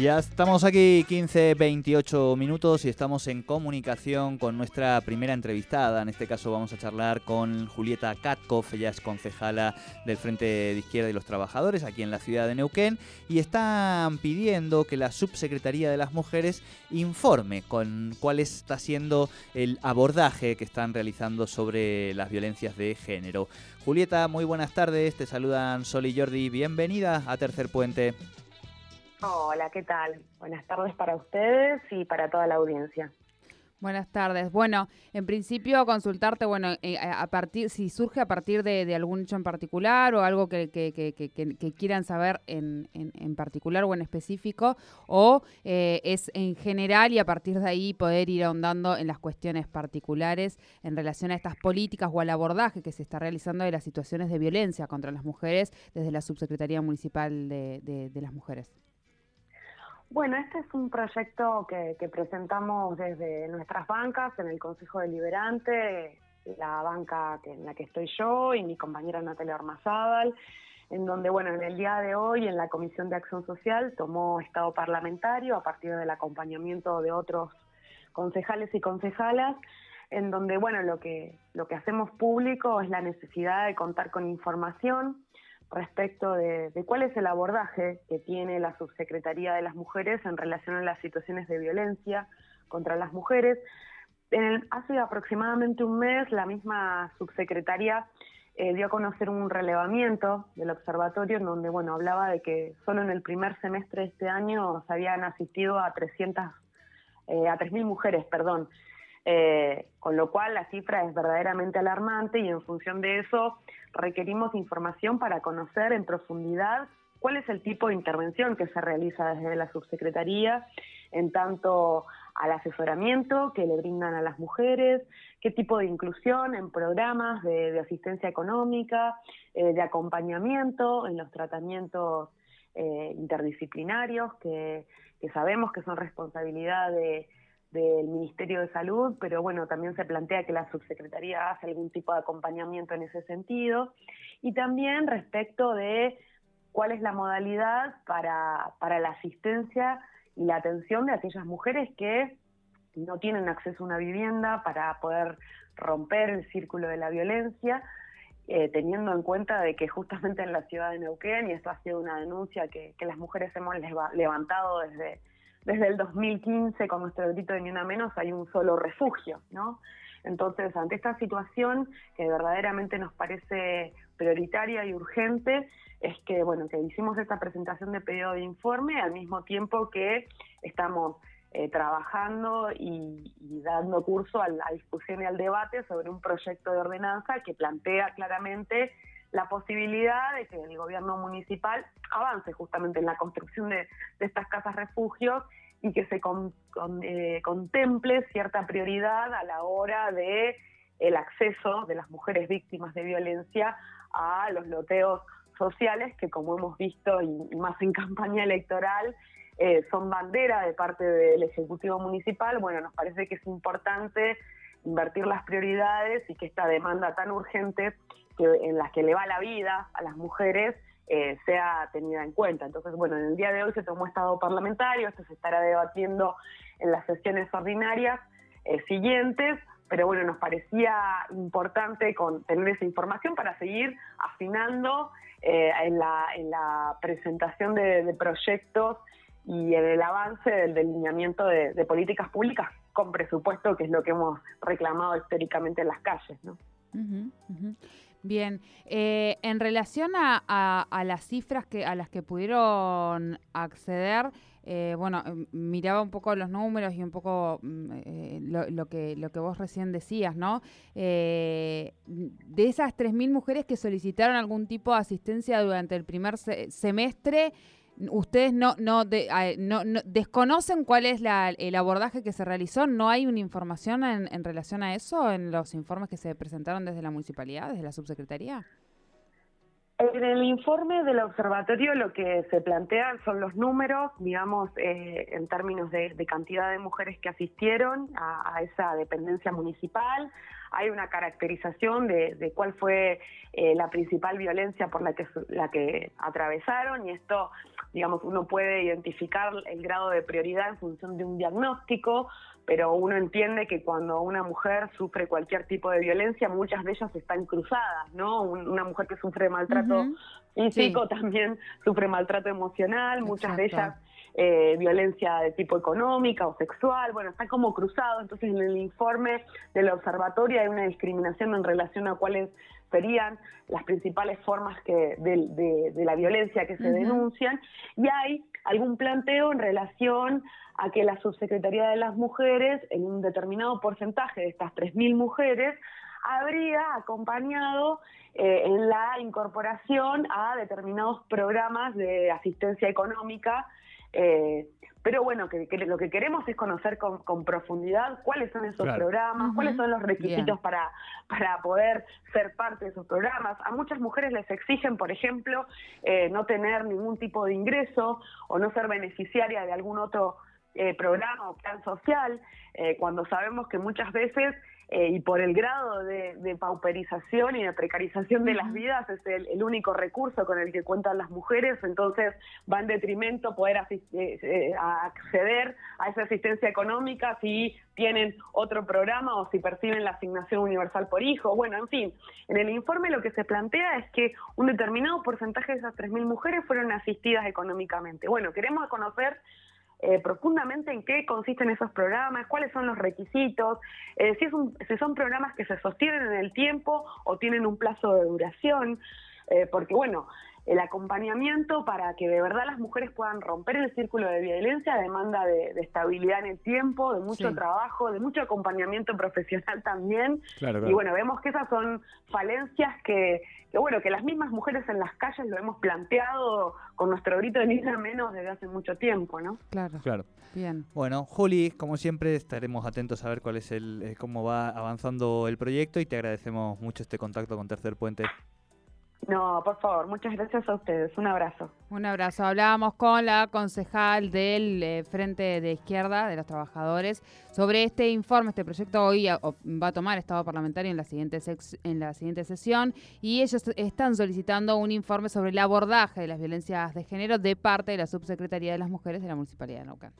Ya estamos aquí 15, 28 minutos y estamos en comunicación con nuestra primera entrevistada. En este caso vamos a charlar con Julieta Katkoff, ella es concejala del Frente de Izquierda y los Trabajadores aquí en la ciudad de Neuquén y están pidiendo que la Subsecretaría de las Mujeres informe con cuál está siendo el abordaje que están realizando sobre las violencias de género. Julieta, muy buenas tardes, te saludan Sol y Jordi, bienvenida a Tercer Puente. Hola, ¿qué tal? Buenas tardes para ustedes y para toda la audiencia. Buenas tardes. Bueno, en principio consultarte, bueno, eh, a partir, si surge a partir de, algún hecho en particular o algo que, quieran saber en, particular o en específico, o eh, es en general y a partir de ahí poder ir ahondando en las cuestiones particulares en relación a estas políticas o al abordaje que se está realizando de las situaciones de violencia contra las mujeres desde la Subsecretaría Municipal de las Mujeres. Bueno, este es un proyecto que, presentamos desde nuestras bancas en el Consejo Deliberante, la banca en la que estoy yo y mi compañera Natalia Ormazábal, en donde, bueno, en el día de hoy en la Comisión de Acción Social tomó estado parlamentario a partir del acompañamiento de otros concejales y concejalas, en donde, bueno, lo que, lo que hacemos público es la necesidad de contar con información respecto de, cuál es el abordaje que tiene la Subsecretaría de las Mujeres en relación a las situaciones de violencia contra las mujeres. hace aproximadamente un mes, la misma subsecretaría eh, dio a conocer un relevamiento del observatorio en donde, bueno, hablaba de que solo en el primer semestre de este año se habían asistido a 300, eh, a 3.000 mujeres, perdón, eh, con lo cual la cifra es verdaderamente alarmante y en función de eso requerimos información para conocer en profundidad cuál es el tipo de intervención que se realiza desde la subsecretaría en tanto al asesoramiento que le brindan a las mujeres, qué tipo de inclusión en programas de, asistencia económica, eh, de acompañamiento en los tratamientos eh, interdisciplinarios que sabemos que son responsabilidad de del Ministerio de Salud, pero bueno, también se plantea que la subsecretaría hace algún tipo de acompañamiento en ese sentido. Y también respecto de cuál es la modalidad para, para la asistencia y la atención de aquellas mujeres que no tienen acceso a una vivienda para poder romper el círculo de la violencia, eh, teniendo en cuenta de que justamente en la ciudad de Neuquén, y esto ha sido una denuncia que, que las mujeres hemos levantado desde desde el 2015 con nuestro grito de Ni Una Menos hay un solo refugio, ¿no? Entonces, ante esta situación que verdaderamente nos parece prioritaria y urgente, es que, bueno, que hicimos esta presentación de pedido de informe al mismo tiempo que estamos eh, trabajando y, dando curso a la discusión y al debate sobre un proyecto de ordenanza que plantea claramente la posibilidad de que el gobierno municipal avance justamente en la construcción de, estas casas refugios y que se eh, contemple cierta prioridad a la hora de el acceso de las mujeres víctimas de violencia a los loteos sociales que como hemos visto y, más en campaña electoral eh, son bandera de parte del Ejecutivo Municipal. Bueno, nos parece que es importante invertir las prioridades y que esta demanda tan urgente que, en la que le va la vida a las mujeres eh, sea tenida en cuenta. Entonces, bueno, en el día de hoy se tomó estado parlamentario, esto se estará debatiendo en las sesiones ordinarias eh, siguientes, pero bueno, nos parecía importante con, tener esa información para seguir afinando eh, en, la, en, la, presentación de, proyectos y en el avance del delineamiento de, políticas públicas con presupuesto, que es lo que hemos reclamado históricamente en las calles. ¿no? Bien, eh, en relación a, las cifras que a las que pudieron acceder, eh, bueno, em, miraba un poco los números y un poco mm, eh, lo, que lo que vos recién decías, ¿no? de esas 3.000 mujeres que solicitaron algún tipo de asistencia durante el primer semestre, ustedes no, no, no, desconocen cuál es el abordaje que se realizó, no hay una información en, relación a eso en los informes que se presentaron desde la municipalidad, desde la subsecretaría. En el informe del observatorio lo que se plantean son los números, digamos, eh, en términos de, cantidad de mujeres que asistieron a, esa dependencia municipal, hay una caracterización de, cuál fue eh, la principal violencia por la que, la que atravesaron y esto, digamos, uno puede identificar el grado de prioridad en función de un diagnóstico, pero uno entiende que cuando una mujer sufre cualquier tipo de violencia, muchas de ellas están cruzadas, ¿no? una mujer que sufre maltrato físico también sufre maltrato emocional, muchas de ellas eh, violencia de tipo económica o sexual, bueno, está como cruzado, entonces en el informe del observatorio hay una discriminación en relación a cuáles serían las principales formas que de, la violencia que se denuncian. Y hay algún planteo en relación a que la subsecretaría de las mujeres, en un determinado porcentaje de estas 3.000 mujeres, habría acompañado eh, en la incorporación a determinados programas de asistencia económica eh, pero bueno, que, lo que queremos es conocer con, profundidad cuáles son esos programas, cuáles son los requisitos para, para poder ser parte de esos programas. A muchas mujeres les exigen, por ejemplo, eh, no tener ningún tipo de ingreso o no ser beneficiaria de algún otro eh, programa o plan social, cuando sabemos que muchas veces eh, y por el grado de, pauperización y de precarización de las vidas es el, único recurso con el que cuentan las mujeres, entonces va en detrimento poder eh, eh, acceder a esa asistencia económica si tienen otro programa o si perciben la asignación universal por hijo. Bueno, en fin, en el informe lo que se plantea es que un determinado porcentaje de esas 3.000 mujeres fueron asistidas económicamente. Bueno, queremos conocer eh, profundamente en qué consisten esos programas, cuáles son los requisitos, eh, si, es si son programas que se sostienen en el tiempo o tienen un plazo de duración, eh, porque bueno, el acompañamiento para que de verdad las mujeres puedan romper el círculo de violencia demanda de, estabilidad en el tiempo, de mucho trabajo, de mucho acompañamiento profesional también. Y bueno, vemos que esas son falencias que, bueno, que las mismas mujeres en las calles lo hemos planteado con nuestro grito de niña menos desde hace mucho tiempo, ¿no? Claro. Claro. Bien. Bueno, Juli, como siempre estaremos atentos a ver cuál es el eh, cómo va avanzando el proyecto y te agradecemos mucho este contacto con Tercer Puente. No, por favor, muchas gracias a ustedes. Un abrazo. Un abrazo. Hablábamos con la concejal del eh, Frente de Izquierda de los Trabajadores sobre este informe. Este proyecto hoy va a tomar estado parlamentario en la siguiente, en la siguiente sesión y ellos están solicitando un informe sobre el abordaje de las violencias de género de parte de la Subsecretaría de las Mujeres de la Municipalidad de Naucán.